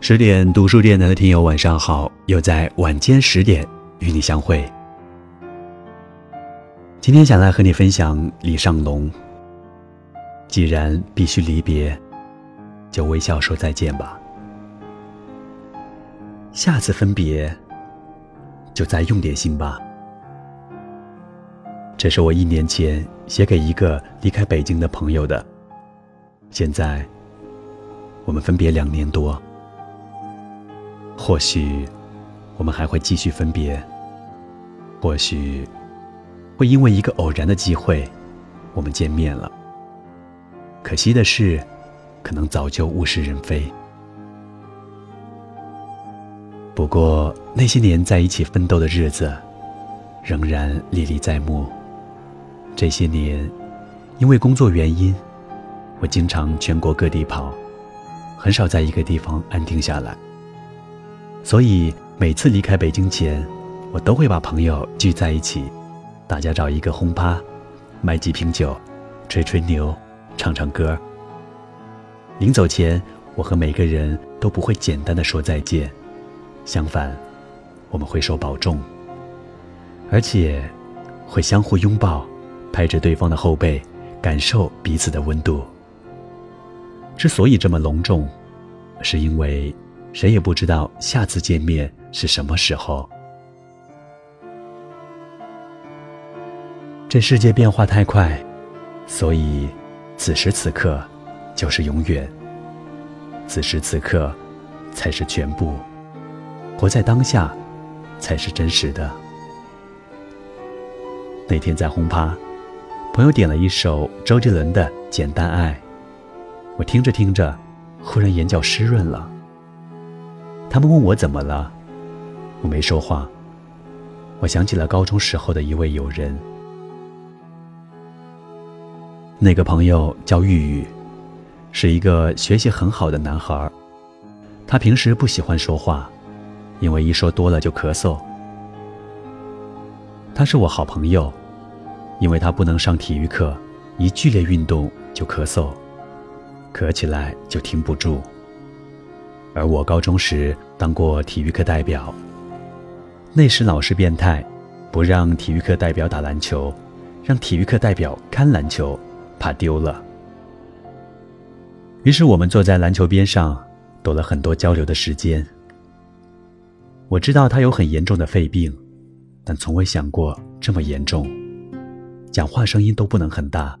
十点读书电台的听友晚上好，又在晚间十点与你相会。今天想来和你分享李尚龙。既然必须离别，就微笑说再见吧。下次分别，就再用点心吧。这是我一年前写给一个离开北京的朋友的。现在，我们分别两年多。或许，我们还会继续分别。或许，会因为一个偶然的机会，我们见面了。可惜的是，可能早就物是人非。不过那些年在一起奋斗的日子，仍然历历在目。这些年，因为工作原因，我经常全国各地跑，很少在一个地方安定下来。所以每次离开北京前，我都会把朋友聚在一起，大家找一个轰趴，买几瓶酒，吹吹牛，唱唱歌。临走前，我和每个人都不会简单的说再见，相反，我们会说保重，而且会相互拥抱，拍着对方的后背，感受彼此的温度。之所以这么隆重，是因为。谁也不知道下次见面是什么时候。这世界变化太快，所以此时此刻就是永远。此时此刻才是全部，活在当下才是真实的。那天在轰趴，朋友点了一首周杰伦的《简单爱》，我听着听着，忽然眼角湿润了。他们问我怎么了，我没说话。我想起了高中时候的一位友人，那个朋友叫玉玉，是一个学习很好的男孩。他平时不喜欢说话，因为一说多了就咳嗽。他是我好朋友，因为他不能上体育课，一剧烈运动就咳嗽，咳起来就停不住。而我高中时当过体育课代表，那时老师变态，不让体育课代表打篮球，让体育课代表看篮球，怕丢了。于是我们坐在篮球边上，多了很多交流的时间。我知道他有很严重的肺病，但从未想过这么严重，讲话声音都不能很大。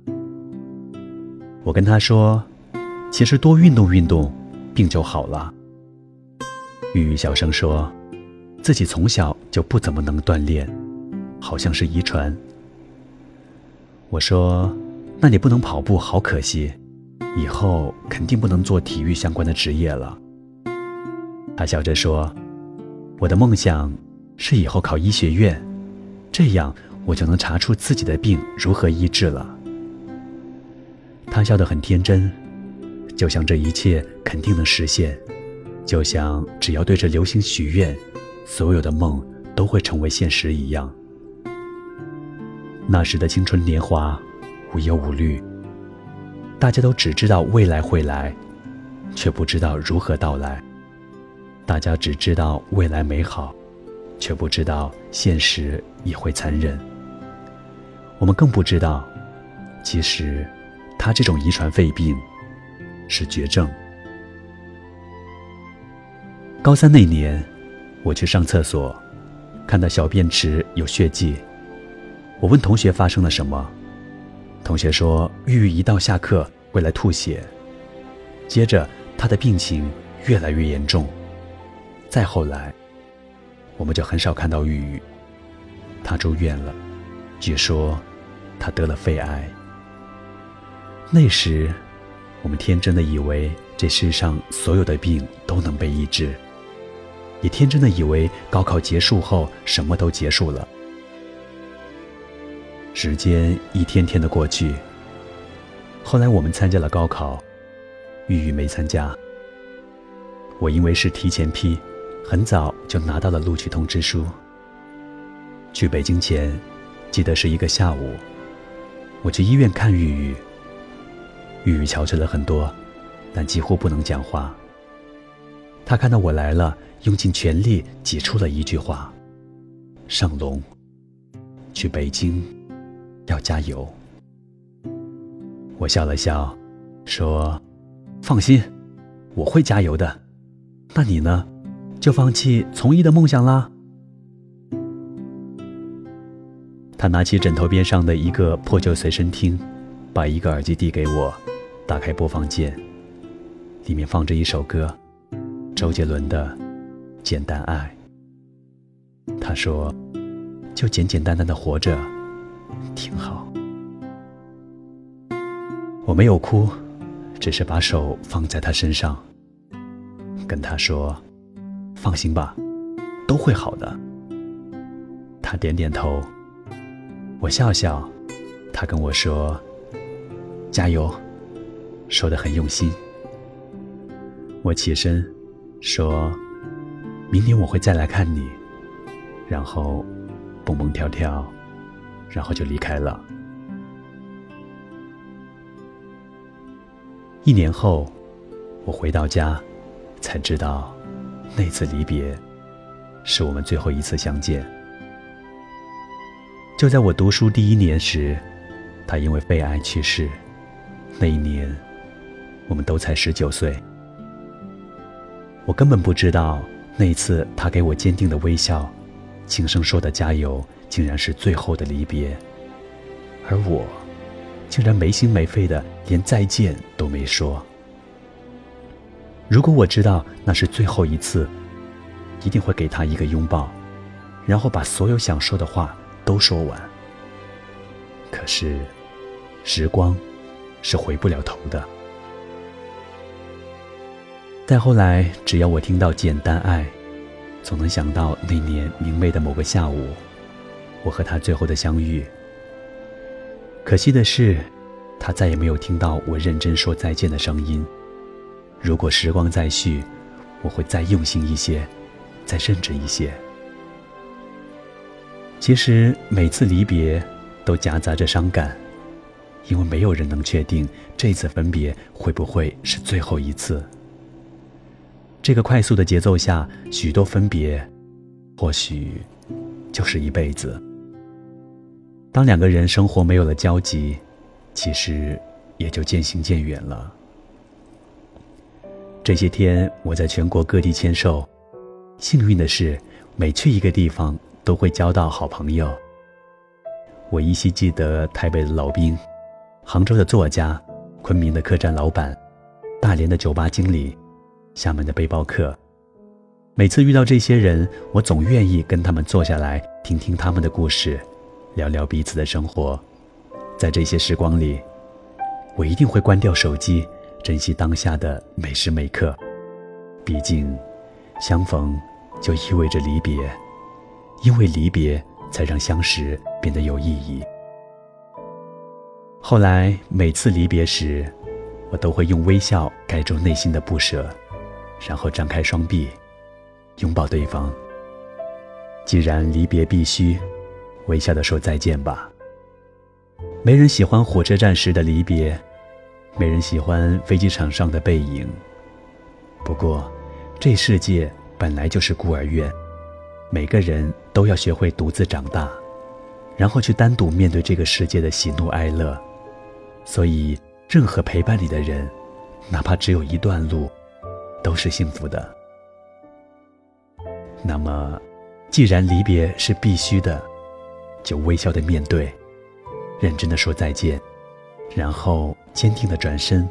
我跟他说，其实多运动运动，病就好了。玉玉小声说：“自己从小就不怎么能锻炼，好像是遗传。”我说：“那你不能跑步，好可惜，以后肯定不能做体育相关的职业了。”他笑着说：“我的梦想是以后考医学院，这样我就能查出自己的病如何医治了。”他笑得很天真，就像这一切肯定能实现。就像只要对着流星许愿，所有的梦都会成为现实一样。那时的青春年华，无忧无虑，大家都只知道未来会来，却不知道如何到来。大家只知道未来美好，却不知道现实也会残忍。我们更不知道，其实他这种遗传肺病是绝症。高三那年，我去上厕所，看到小便池有血迹。我问同学发生了什么，同学说玉玉一到下课会来吐血。接着他的病情越来越严重，再后来，我们就很少看到玉玉。她住院了，据说她得了肺癌。那时，我们天真的以为这世上所有的病都能被医治。也天真的以为高考结束后什么都结束了。时间一天天的过去。后来我们参加了高考，玉玉没参加。我因为是提前批，很早就拿到了录取通知书。去北京前，记得是一个下午，我去医院看玉玉。玉玉憔悴了很多，但几乎不能讲话。他看到我来了，用尽全力挤出了一句话：“上龙，去北京，要加油。”我笑了笑，说：“放心，我会加油的。那你呢？就放弃从医的梦想啦？”他拿起枕头边上的一个破旧随身听，把一个耳机递给我，打开播放键，里面放着一首歌。周杰伦的《简单爱》，他说：“就简简单单的活着，挺好。”我没有哭，只是把手放在他身上，跟他说：“放心吧，都会好的。”他点点头，我笑笑，他跟我说：“加油。”说的很用心。我起身。说：“明年我会再来看你。”然后蹦蹦跳跳，然后就离开了。一年后，我回到家，才知道那次离别是我们最后一次相见。就在我读书第一年时，他因为肺癌去世。那一年，我们都才十九岁。我根本不知道，那一次他给我坚定的微笑，轻声说的加油，竟然是最后的离别。而我，竟然没心没肺的连再见都没说。如果我知道那是最后一次，一定会给他一个拥抱，然后把所有想说的话都说完。可是，时光是回不了头的。再后来，只要我听到《简单爱》，总能想到那年明媚的某个下午，我和他最后的相遇。可惜的是，他再也没有听到我认真说再见的声音。如果时光再续，我会再用心一些，再认真一些。其实每次离别，都夹杂着伤感，因为没有人能确定这次分别会不会是最后一次。这个快速的节奏下，许多分别，或许就是一辈子。当两个人生活没有了交集，其实也就渐行渐远了。这些天我在全国各地签售，幸运的是，每去一个地方都会交到好朋友。我依稀记得台北的老兵，杭州的作家，昆明的客栈老板，大连的酒吧经理。厦门的背包客，每次遇到这些人，我总愿意跟他们坐下来，听听他们的故事，聊聊彼此的生活。在这些时光里，我一定会关掉手机，珍惜当下的每时每刻。毕竟，相逢就意味着离别，因为离别才让相识变得有意义。后来每次离别时，我都会用微笑盖住内心的不舍。然后张开双臂，拥抱对方。既然离别必须，微笑的说再见吧。没人喜欢火车站时的离别，没人喜欢飞机场上的背影。不过，这世界本来就是孤儿院，每个人都要学会独自长大，然后去单独面对这个世界的喜怒哀乐。所以，任何陪伴你的人，哪怕只有一段路。都是幸福的。那么，既然离别是必须的，就微笑的面对，认真的说再见，然后坚定的转身，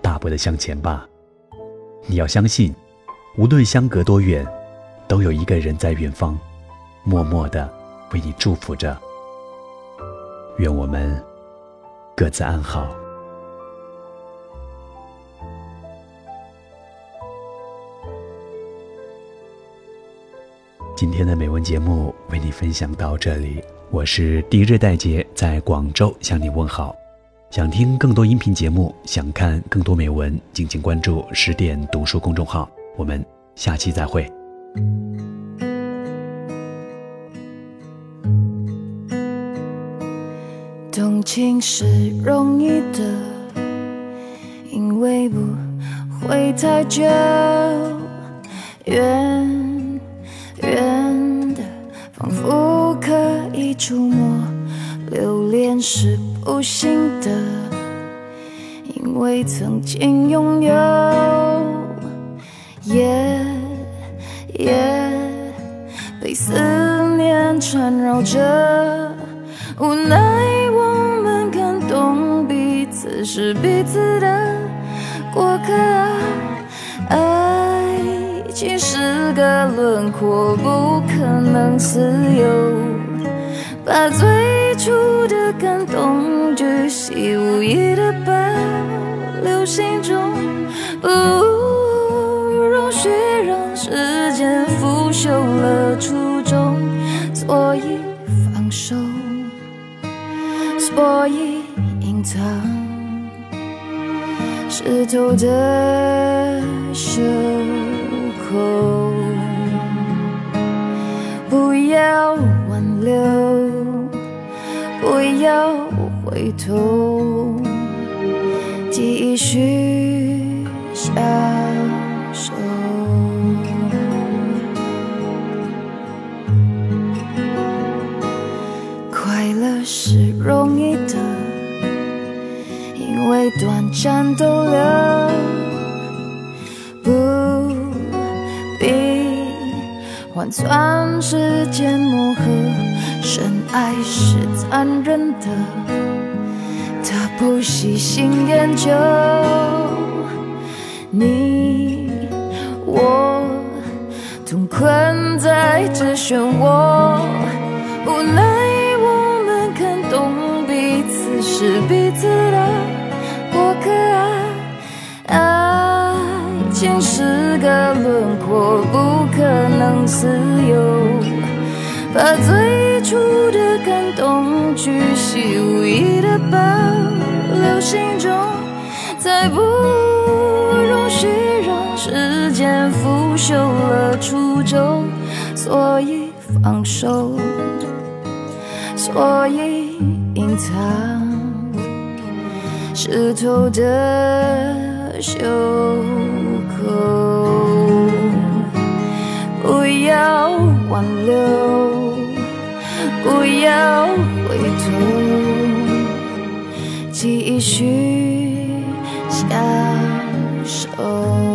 大步的向前吧。你要相信，无论相隔多远，都有一个人在远方，默默的为你祝福着。愿我们各自安好。今天的美文节目为你分享到这里，我是第一日戴杰，在广州向你问好。想听更多音频节目，想看更多美文，敬请关注十点读书公众号。我们下期再会。动情是容易的，因为不会太久。远远的，仿佛可以触摸。留恋是不行的，因为曾经拥有，夜夜被思念缠绕着，无奈我们感动彼此是彼此的过客啊，是个轮廓，不可能自由。把最初的感动巨细无遗的保留心中，不容许让时间腐朽了初衷，所以放手，所以隐藏湿透的手不要挽留。不要回头，继续享受。快乐是容易的，因为短暂逗留，换算时间磨合。深爱是残忍的，他不喜新厌旧。你我同困在这漩涡，无奈我们看懂彼此是彼此自由。把最初的感动巨细无遗的保留心中，再不容许让时间腐朽了初衷，所以放手，所以隐藏湿透的袖口，要挽留。不要回头，继续享受。